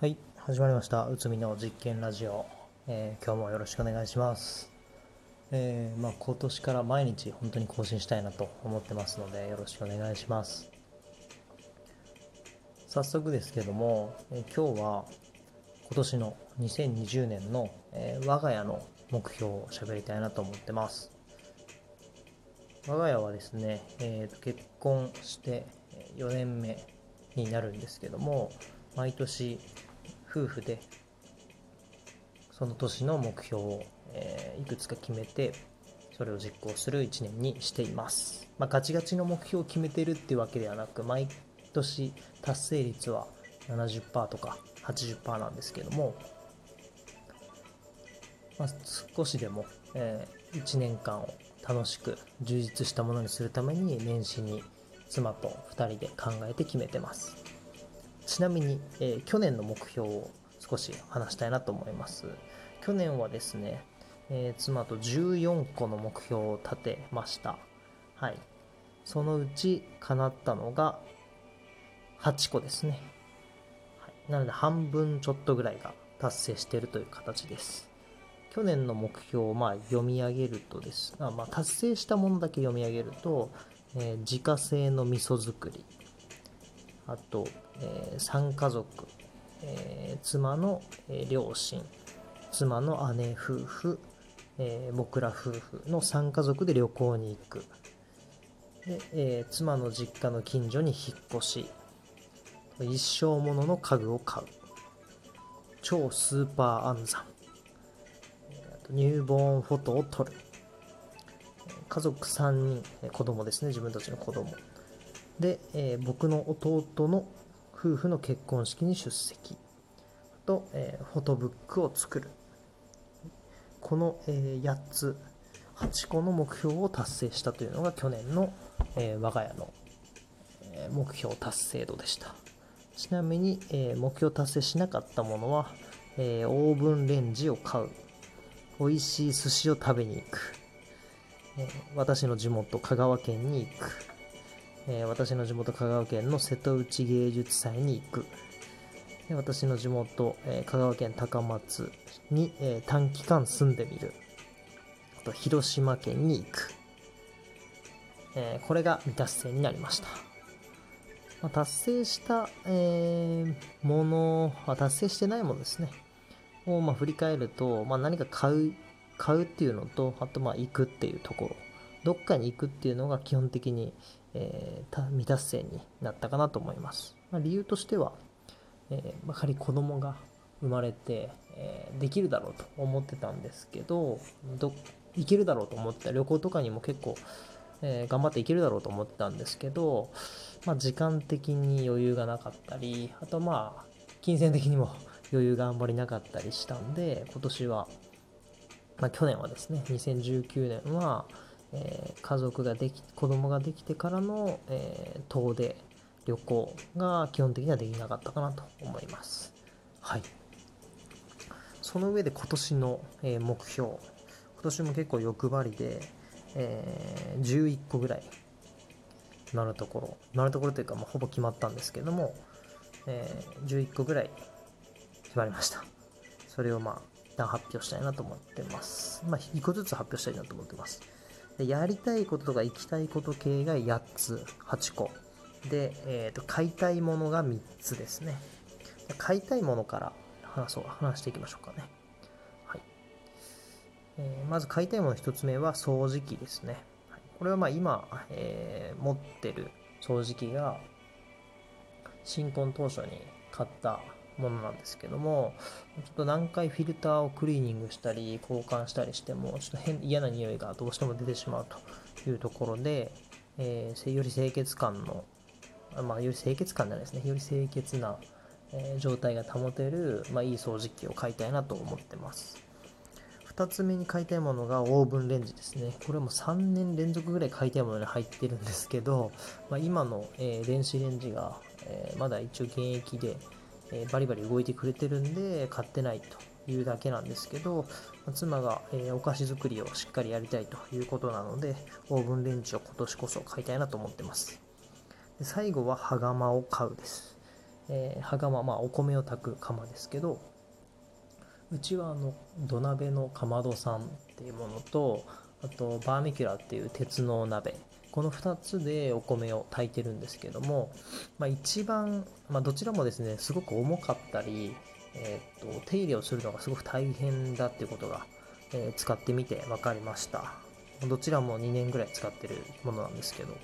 はい、始まりました。うつみの実験ラジオ、えー今日もよろしくお願いします。えーまあ、今年から毎日本当に更新したいなと思ってますので、よろしくお願いします。早速ですけども、えー今日は今年の2020年の、え我が家の目標を喋りたいなと思ってます。我が家はですね、えーと結婚して4年目になるんですけども毎年夫婦でその年の目標を、えーいくつか決めてそれを実行する1年にしています、まあ、ガチガチの目標を決めてるっていうわけではなく毎年達成率は70%とか80%なんですけども、まあ、少しでも、え1年間を楽しく充実したものにするために年始に妻と2人で考えて決めてます。ちなみに、えー去年の目標を少し話したいなと思います。去年はですね、えー妻と14個の目標を立てました。はい。そのうち叶ったのが8個ですね、はい、なので半分ちょっとぐらいが達成しているという形です。去年の目標をまあ読み上げるとです。あ、まあ、達成したものだけ読み上げると、えー自家製の味噌作り。あと、え3家族、えー妻の、えー両親妻の姉夫婦、えー僕ら夫婦の3家族で旅行に行く。で、えー妻の実家の近所に引っ越し一生ものの家具を買う。超スーパー安産あとニューボーンフォトを撮る。家族3人えー子供ですね自分たちの子供。で、えー僕の弟の夫婦の結婚式に出席。あと、えーフォトブックを作る。この、えー8つ8個の目標を達成したというのが去年の、え我が家の、え目標達成度でした。ちなみに、え目標達成しなかったものは、えオーブンレンジを買う。美味しい寿司を食べに行く、え私の地元香川県に行く、えー私の地元香川県の瀬戸内芸術祭に行く。で私の地元、えー香川県高松に、えー短期間住んでみる。あと広島県に行く、えこれが未達成になりました、まあ達成した、えものあ達成してないものですね。をまあ振り返ると、まあ、何か買う買うっていうのとあとまあ行くっていうところ。どっかに行くっていうのが基本的に、えーた未達成になったかなと思います、まあ、理由としては、えー、やはり子供が生まれて、えーできるだろうと思ってたんですけどど行けるだろうと思ってた旅行とかにも結構、えー頑張って行けるだろうと思ってたんですけど、まあ、時間的に余裕がなかったりあとまあ金銭的にも 余裕があんまりなかったりしたんで今年は、まあ、去年はですね2019年は、えー家族ができ子供ができてからの、えー遠出旅行が基本的にはできなかったかなと思います。はい。その上で今年の、えー目標。今年も結構欲張りで、えー11個ぐらい今のところ。今のところというか、まあ、ほぼ決まったんですけども、えー11個ぐらい決まりました。それをまあ一旦発表したいなと思ってます。まあ1個ずつ発表したいなと思ってます。でやりたいこととか行きたいこと系が8つ8個。で、えーと買いたいものが3つですね。買いたいものから話そう話していきましょうかね。はい、えーまず買いたいもの1つ目は掃除機ですね、はい。これはまあ今、えー持ってる掃除機が新婚当初に買ったものなんですけどもちょっと何回フィルターをクリーニングしたり交換したりしてもちょっと変嫌な匂いがどうしても出てしまうというところで、えーより清潔感のまあより清潔感じゃないですね。より清潔な、えー状態が保てる、まあ、いい掃除機を買いたいなと思ってます。2つ目に買いたいものがオーブンレンジですね。これも3年連続ぐらい買いたいものに入ってるんですけど、まあ、今の、えー電子レンジが、えーまだ一応現役で、えーバリバリ動いてくれてるんで買ってないというだけなんですけど、まあ妻が、えーお菓子作りをしっかりやりたいということなのでオーブンレンジを今年こそ買いたいなと思ってます。で最後は羽釜を買うです、えー、羽釜まあお米を炊く釜ですけどうちはあの土鍋のかまどさんっていうものとあとバーミキュラっていう鉄の鍋この2つでお米を炊いてるんですけども、まあ、一番、まあ、どちらもですねすごく重かったり、えー、っと手入れをするのがすごく大変だっていうことが、えー、使ってみて分かりました。どちらも2年ぐらい使ってるものなんですけど。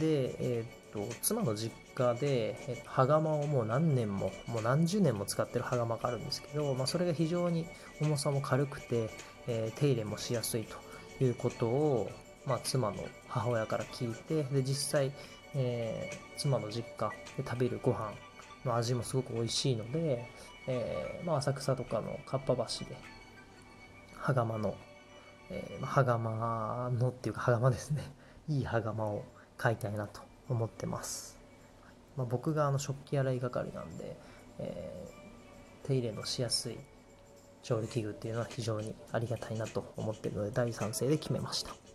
で、えー、っと妻の実家で、え羽釜をもう何年ももう何十年も使ってる羽釜があるんですけど、まあ、それが非常に重さも軽くて、え手入れもしやすいということをまあ、妻の母親から聞いてで実際、えー、妻の実家で食べるご飯の味もすごく美味しいので、えー、まあ、浅草とかのかっぱ橋で羽釜の、えー、羽釜のっていうか羽釜ですね。いい羽釜を買いたいなと思ってます、まあ、僕があの食器洗い係なんで、え手入れのしやすい調理器具っていうのは非常にありがたいなと思ってるので大賛成で決めました。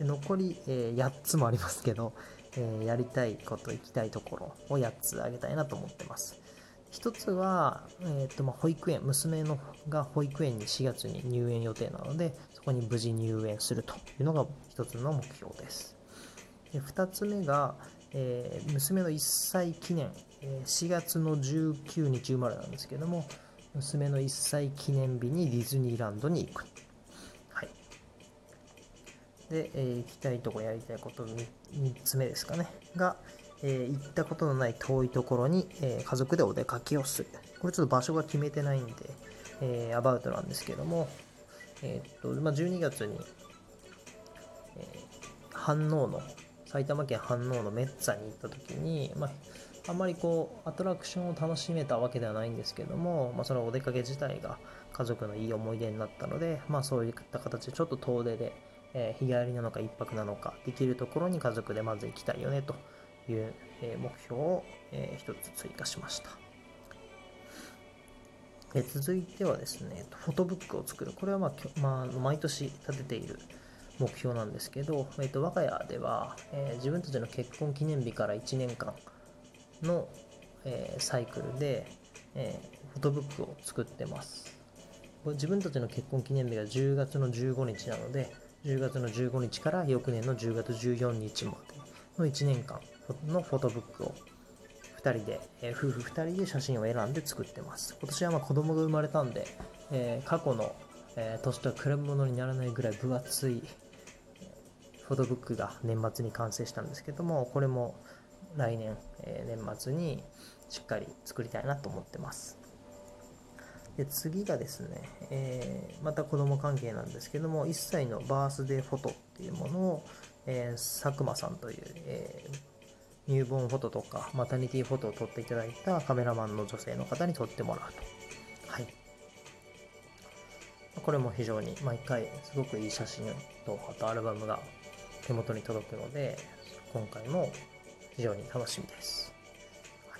残り、えー、8つもありますけど、えー、やりたいこと、行きたいところを8つあげたいなと思ってます。一つは、えーとまあ、保育園、娘のが保育園に4月に入園予定なので、そこに無事入園するというのが一つの目標です。で2つ目が、えー、娘の1歳記念、えー、4月の19日生まれなんですけども、娘の1歳記念日にディズニーランドに行く。で、えー、行きたいとこやりたいこと 3, つ目ですかね。が、えー、行ったことのない遠いところに、えー、家族でお出かけをする。これちょっと場所が決めてないんで、えアバウトなんですけども、えっとまあ、12月に、え飯能の埼玉県飯能のメッツァに行った時に、まあ、あんまりこうアトラクションを楽しめたわけではないんですけども、まあ、そのお出かけ自体が家族のいい思い出になったので、まあ、そういった形でちょっと遠出でえ日帰りなのか1泊なのか、できるところに家族でまず行きたいよねという、え目標を、え1つ追加しました。え続いてはですね、フォトブックを作る。これは、まあ、まあ、毎年立てている目標なんですけど、えー、と我が家では、え、自分たちの結婚記念日から1年間の、え、サイクルで、えフォトブックを作ってます。自分たちの結婚記念日が10月の15日なので、10月の15日から翌年の10月14日までの1年間のフォトブックを2人で、えー、夫婦2人で写真を選んで作ってます。今年はまあ子供が生まれたんで、えー、過去の、えー、年とは比べ物にならないぐらい分厚いフォトブックが年末に完成したんですけども、これも来年、え年末にしっかり作りたいなと思ってます。で次がですね、えー、また子供関係なんですけども、1歳のバースデーフォトっていうものを、えー、佐久間さんという、えー、入門フォトとかマタニティフォトを撮っていただいたカメラマンの女性の方に撮ってもらうと。はい。これも非常に毎回すごくいい写真と、あとアルバムが手元に届くので、今回も非常に楽しみです。は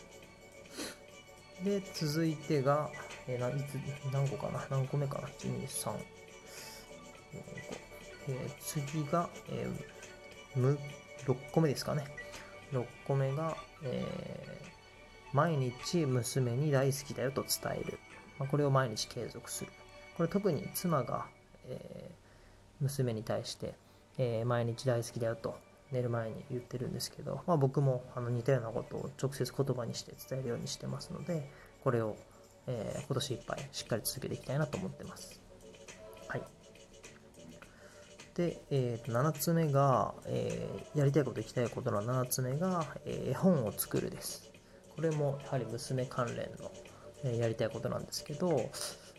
い、で、続いてが、えー、いつ何個かな？何個目かな ?1、2、3、えー、次が、えー、6個目ですかね。6個目が、えー、毎日娘に大好きだよと伝える。まあ、これを毎日継続する。これ特に妻が、えー、娘に対して、えー、毎日大好きだよと寝る前に言ってるんですけど、まあ、僕もあの似たようなことを直接言葉にして伝えるようにしてますので、これをえー、今年いっぱいしっかり続けていきたいなと思ってます。はい。で、えー、と7つ目が、えー、やりたいこと、行きたいことの7つ目が、えー、絵本を作るです。これもやはり娘関連の、えー、やりたいことなんですけど、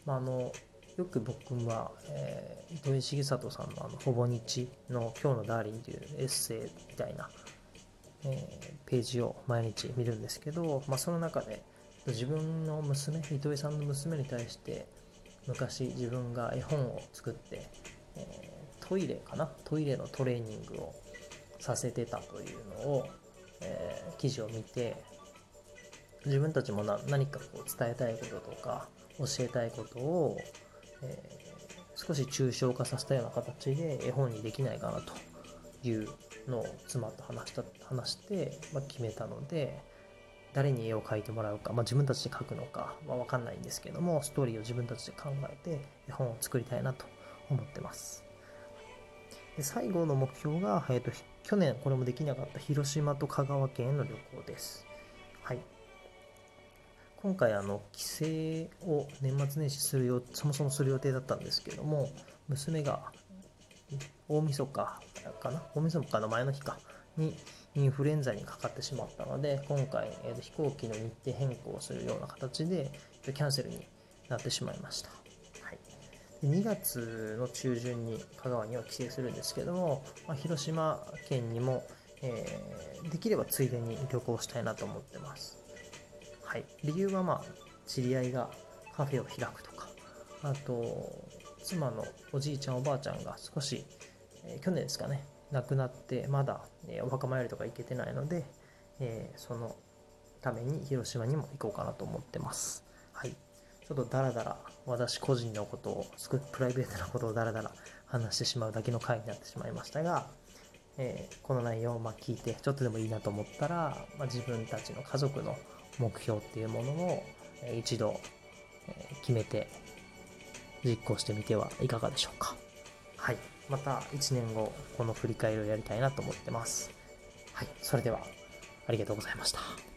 まあ、あのよく僕は、えー、糸井重里さんのあのほぼ日の今日のダーリンというエッセイみたいな、えー、ページを毎日見るんですけど、まあ、その中で、自分の娘糸井さんの娘に対して昔自分が絵本を作って、えー、トイレかな？トイレのトレーニングをさせてたというのを、えー、記事を見て自分たちも何かこう伝えたいこととか教えたいことを、えー、少し抽象化させたような形で絵本にできないかなというのを妻と話した話して、まあ、決めたので、誰に絵を描いてもらうか、まあ、自分たちで描くのかは分かんないんですけどもストーリーを自分たちで考えて絵本を作りたいなと思ってます。で最後の目標が、えーと、去年これもできなかった広島と香川県への旅行です。はい。今回あの帰省を年末年始するよそもそもする予定だったんですけども娘が大晦日かな大晦日の前の日かにインフルエンザにかかってしまったので今回、えー、と飛行機の日程変更をするような形でキャンセルになってしまいました、はい、で2月の中旬に香川には帰省するんですけども、まあ、広島県にも、えー、できればついでに旅行したいなと思ってます、はい、理由はまあ知り合いがカフェを開くとかあと妻のおじいちゃんおばあちゃんが少し、えー、去年ですかね亡くなってまだ、えお墓参りとか行けてないので、えそのために広島にも行こうかなと思ってます。はい。ちょっとダラダラ私個人のことを、すごいプライベートなことをダラダラ話してしまうだけの回になってしまいましたが、えー、この内容をま聞いてちょっとでもいいなと思ったら、まあ、自分たちの家族の目標っていうものを、え一度、え決めて実行してみてはいかがでしょうか。はい。また1年後、この振り返りをやりたいなと思ってます。はい。それでは、ありがとうございました。